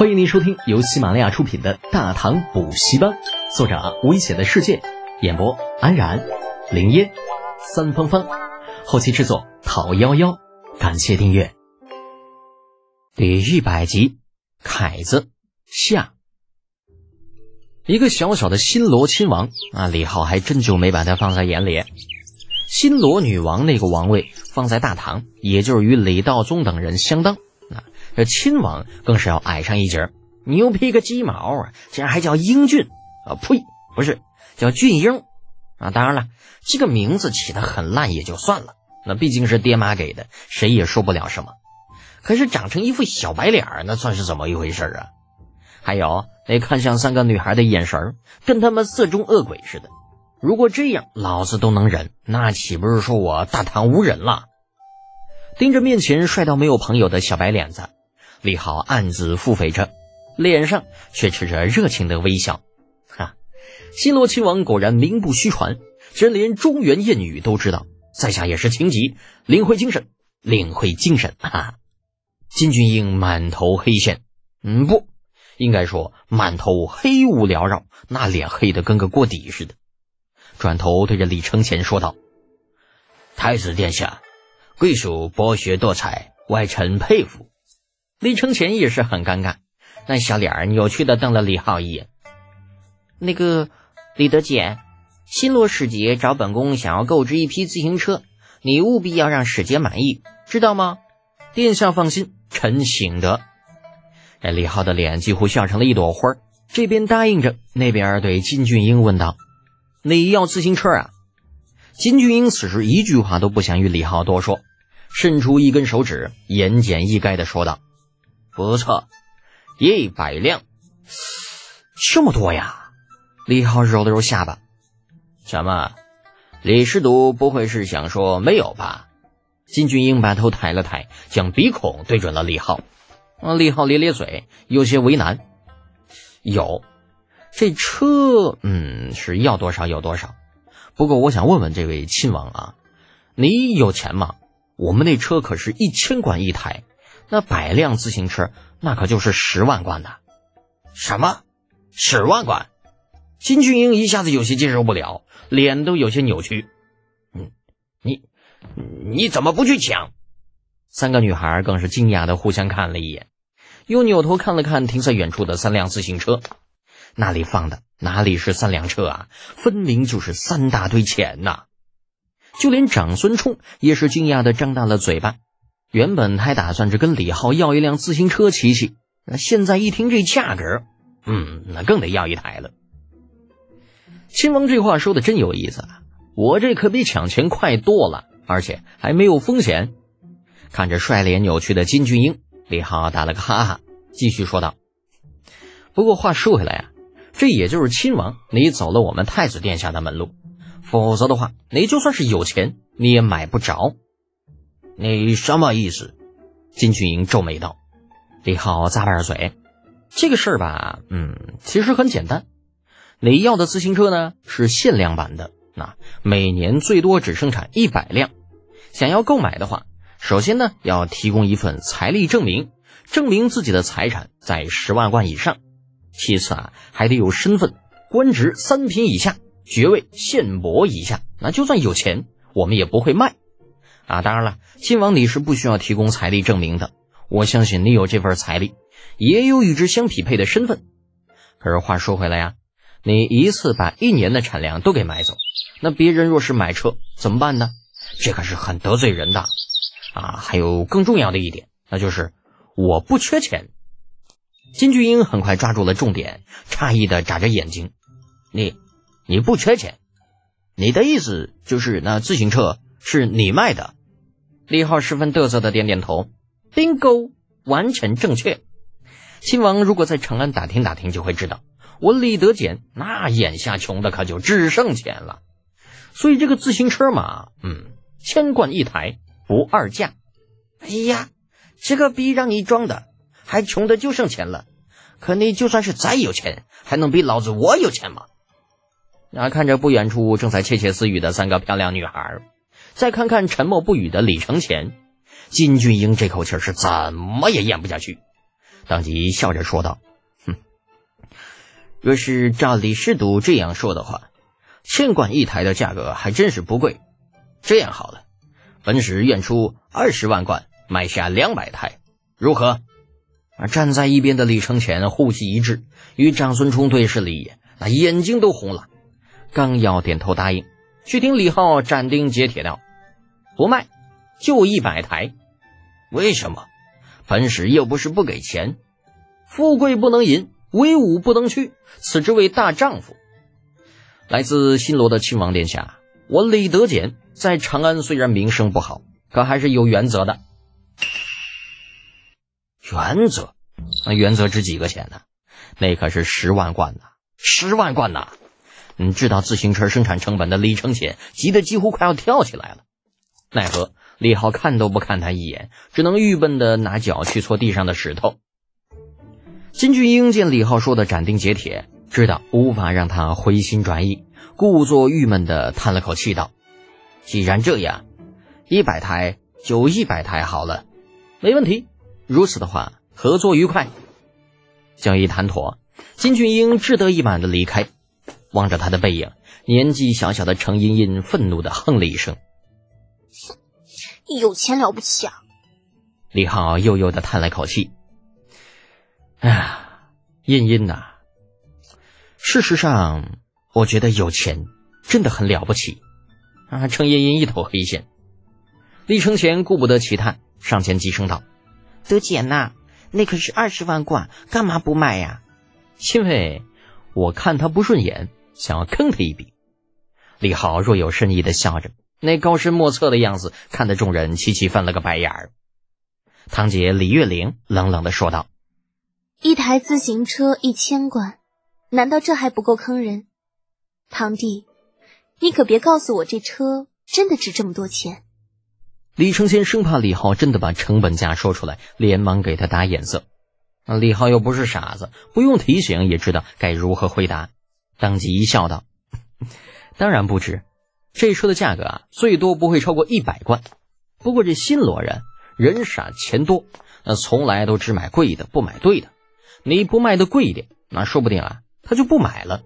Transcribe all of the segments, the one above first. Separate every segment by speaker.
Speaker 1: 欢迎您收听由喜马拉雅出品的《大唐补习班》，作者危险的世界，演播安然、林烟、三芳芳，后期制作陶幺幺，感谢订阅。第一百集，凯子下。一个小小的新罗亲王啊，李浩还真就没把他放在眼里。新罗女王那个王位放在大唐，也就是与李道宗等人相当。这亲王更是要矮上一截儿，牛皮个鸡毛啊！竟然还叫英俊啊？呸，不是叫俊英啊！当然了，这个名字起得很烂也就算了，那毕竟是爹妈给的，谁也说不了什么。可是长成一副小白脸儿，那算是怎么一回事啊？还有那看向三个女孩的眼神，跟他们色中恶鬼似的。如果这样，老子都能忍，那岂不是说我大唐无人了？盯着面前帅到没有朋友的小白脸子，李浩暗自腹诽着，脸上却持着热情的微笑。哈，新罗亲王果然名不虚传，真连中原谚语都知道。在下也是情急，领会精神，领会精神。哈，金俊英满头黑线，嗯，不应该说满头黑雾缭绕，那脸黑的跟个锅底似的。转头对着李承前说道：“太子殿下。”贵属博学多才，外臣佩服。李承前也是很尴尬，那小脸儿扭曲的瞪了李浩一眼。
Speaker 2: 那个李德简，新罗使节找本宫想要购置一批自行车，你务必要让使节满意，知道吗？
Speaker 1: 殿下放心，臣醒得。哎，李浩的脸几乎笑成了一朵花，这边答应着，那边对金俊英问道：“你要自行车啊？”金俊英此时一句话都不想与李浩多说。伸出一根手指，言简意赅的说道：“不错，一百辆，这么多呀！”李浩揉了揉下巴：“什么？李师徒不会是想说没有吧？”金俊英把头抬了抬，将鼻孔对准了李浩。李浩咧咧嘴，有些为难：“有，这车，嗯，是要多少有多少。不过我想问问这位亲王啊，你有钱吗？”我们那车可是一千贯一台，那百辆自行车那可就是十万贯的。
Speaker 3: 什么？十万贯？
Speaker 1: 金俊英一下子有些接受不了，脸都有些扭曲。
Speaker 3: 嗯，你你怎么不去抢？
Speaker 1: 三个女孩更是惊讶的互相看了一眼，又扭头看了看停在远处的三辆自行车，那里放的哪里是三辆车啊，分明就是三大堆钱呐！就连长孙冲也是惊讶的张大了嘴巴，原本还打算着跟李浩要一辆自行车骑骑，那现在一听这价格，嗯，那更得要一台了。亲王这话说的真有意思啊，我这可比抢钱快多了，而且还没有风险。看着帅脸扭曲的金俊英，李浩打了个哈哈，继续说道：“不过话说回来啊，这也就是亲王你走了我们太子殿下的门路。”否则的话，你就算是有钱，你也买不着。
Speaker 3: 你什么意思？
Speaker 1: 金俊英皱眉道。李浩咂巴着嘴，这个事儿吧，嗯，其实很简单。你要的自行车呢是限量版的，那每年最多只生产一百辆。想要购买的话，首先呢要提供一份财力证明，证明自己的财产在十万贯以上。其次啊，还得有身份，官职三品以下。爵位县伯以下，那就算有钱，我们也不会卖，啊！当然了，亲王你是不需要提供财力证明的，我相信你有这份财力，也有与之相匹配的身份。可是话说回来呀，你一次把一年的产量都给买走，那别人若是买车怎么办呢？这可是很得罪人的，啊！还有更重要的一点，那就是我不缺钱。金巨英很快抓住了重点，诧异的眨着眼睛，你。你不缺钱，你的意思就是那自行车是你卖的？李浩十分嘚瑟的点点头，bingo，完全正确。亲王如果在长安打听打听，就会知道我李德俭那眼下穷的可就只剩钱了。所以这个自行车嘛，嗯，千贯一台，不二价。
Speaker 2: 哎呀，这个逼让你装的，还穷的就剩钱了。可你就算是再有钱，还能比老子我有钱吗？
Speaker 1: 啊！看着不远处正在窃窃私语的三个漂亮女孩，再看看沉默不语的李承前，金俊英这口气是怎么也咽不下去。当即笑着说道：“哼，若是照李师独这样说的话，千贯一台的价格还真是不贵。这样好了，本使愿出二十万贯买下两百台，如何？”而站在一边的李承前呼吸一滞，与长孙冲对视了一眼，那眼睛都红了，刚要点头答应，却听李浩斩钉截铁道：“不卖，就一百台。为什么？本使又不是不给钱。富贵不能淫，威武不能屈，此之谓大丈夫。来自新罗的亲王殿下，我李德简在长安虽然名声不好，可还是有原则的。”原则，那原则值几个钱呢？那可是十万贯呐，十万贯呐！你知道自行车生产成本的李承前急得几乎快要跳起来了。奈何李浩看都不看他一眼，只能郁闷的拿脚去搓地上的石头。金俊英见李浩说的斩钉截铁，知道无法让他回心转意，故作郁闷的叹了口气道：“既然这样，一百台就一百台好了，没问题。”如此的话，合作愉快。交易谈妥，金俊英志得意满的离开。望着他的背影，年纪小小的程茵茵愤怒的哼了一声：“哼
Speaker 4: 有钱了不起啊！”
Speaker 1: 李浩悠悠的叹了口气：“哎呀，茵茵呐，事实上，我觉得有钱真的很了不起。”啊，程茵茵一头黑线。李承前顾不得其他，上前急声道。德姐呐，那可是二十万贯，干嘛不卖呀？因为我看他不顺眼，想要坑他一笔。李浩若有深意的笑着，那高深莫测的样子，看得众人齐齐翻了个白眼儿。堂姐李月玲冷冷的说道：“
Speaker 4: 一台自行车一千贯，难道这还不够坑人？堂弟，你可别告诉我这车真的值这么多钱。”
Speaker 1: 李承先生怕李浩真的把成本价说出来，连忙给他打眼色。李浩又不是傻子，不用提醒也知道该如何回答，当即一笑道：“当然不值，这车的价格啊，最多不会超过一百贯。不过这新罗人人傻钱多，那从来都只买贵的，不买对的。你不卖的贵一点，那说不定啊，他就不买了。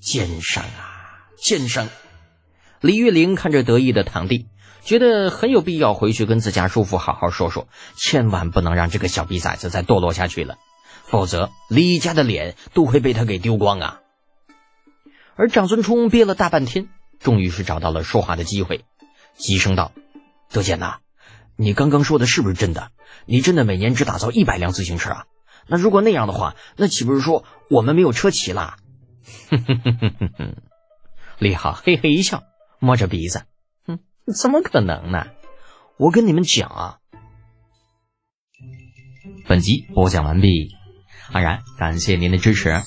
Speaker 1: 奸商啊，奸商！”李玉玲看着得意的堂弟。觉得很有必要回去跟自家叔父好好说说，千万不能让这个小逼崽子再堕落下去了，否则李家的脸都会被他给丢光啊！而长孙冲憋了大半天，终于是找到了说话的机会，急声道：“德简呐，你刚刚说的是不是真的？你真的每年只打造一百辆自行车啊？那如果那样的话，那岂不是说我们没有车骑啦？”哼哼哼哼哼哼，李浩嘿嘿一笑，摸着鼻子。哼怎么可能呢？我跟你们讲啊！
Speaker 5: 本集播讲完毕，安然感谢您的支持。